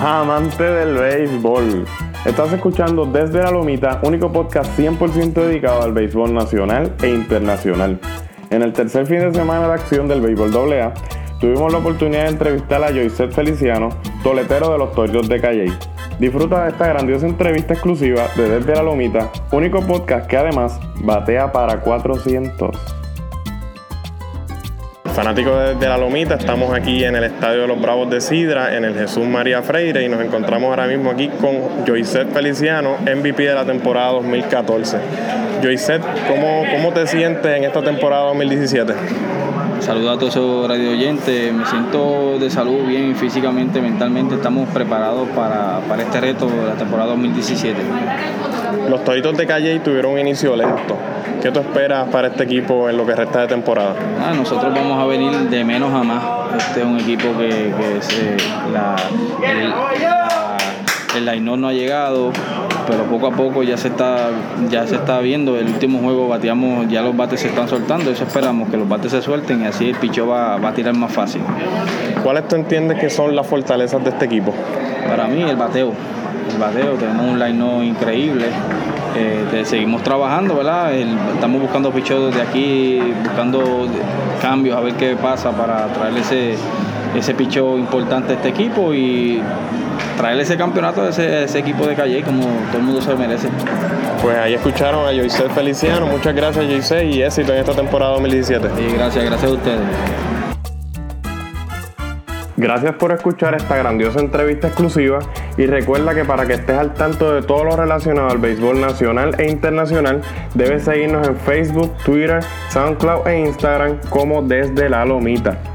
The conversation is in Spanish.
amante del béisbol. Estás escuchando Desde la Lomita, único podcast 100% dedicado al béisbol nacional e internacional. En el tercer fin de semana de acción del béisbol AA, tuvimos la oportunidad de entrevistar a Joyset Feliciano, toletero de los Toros de Calle. Disfruta de esta grandiosa entrevista exclusiva de Desde la Lomita, único podcast que además batea para 400 fanáticos de, la Lomita, estamos aquí en el Estadio de los Bravos de Sidra, en el Jesús María Freire, y nos encontramos ahora mismo aquí con Joyset Feliciano, MVP de la temporada 2014. Joyset, ¿cómo, ¿cómo te sientes en esta temporada 2017? Saludos a todos los radio oyentes. Me siento de salud bien físicamente, mentalmente. Estamos preparados para, para este reto de la temporada 2017. Los Toritos de Calle tuvieron un inicio lento. ¿Qué tú esperas para este equipo en lo que resta de temporada? Ah, nosotros vamos a venir de menos a más. Este es un equipo que, que la, el, el no ha llegado, pero poco a poco ya se está ya se está viendo. El último juego bateamos, ya los bates se están soltando, eso esperamos, que los bates se suelten y así el picho va, va a tirar más fácil. ¿Cuáles tú entiendes que son las fortalezas de este equipo? Para mí el bateo el bateo, tenemos un line increíble. Eh, seguimos trabajando, ¿verdad? estamos buscando pichodos de aquí, buscando cambios, a ver qué pasa para traer ese, ese picho importante a este equipo y traerle ese campeonato a ese, equipo de Calle como todo el mundo se merece. Pues ahí escucharon a Joyce Feliciano. Muchas gracias, Joyce, y éxito en esta temporada 2017. Sí, gracias, gracias a ustedes. Gracias por escuchar esta grandiosa entrevista exclusiva y recuerda que para que estés al tanto de todo lo relacionado al béisbol nacional e internacional, debes seguirnos en Facebook, Twitter, SoundCloud e Instagram como desde la lomita.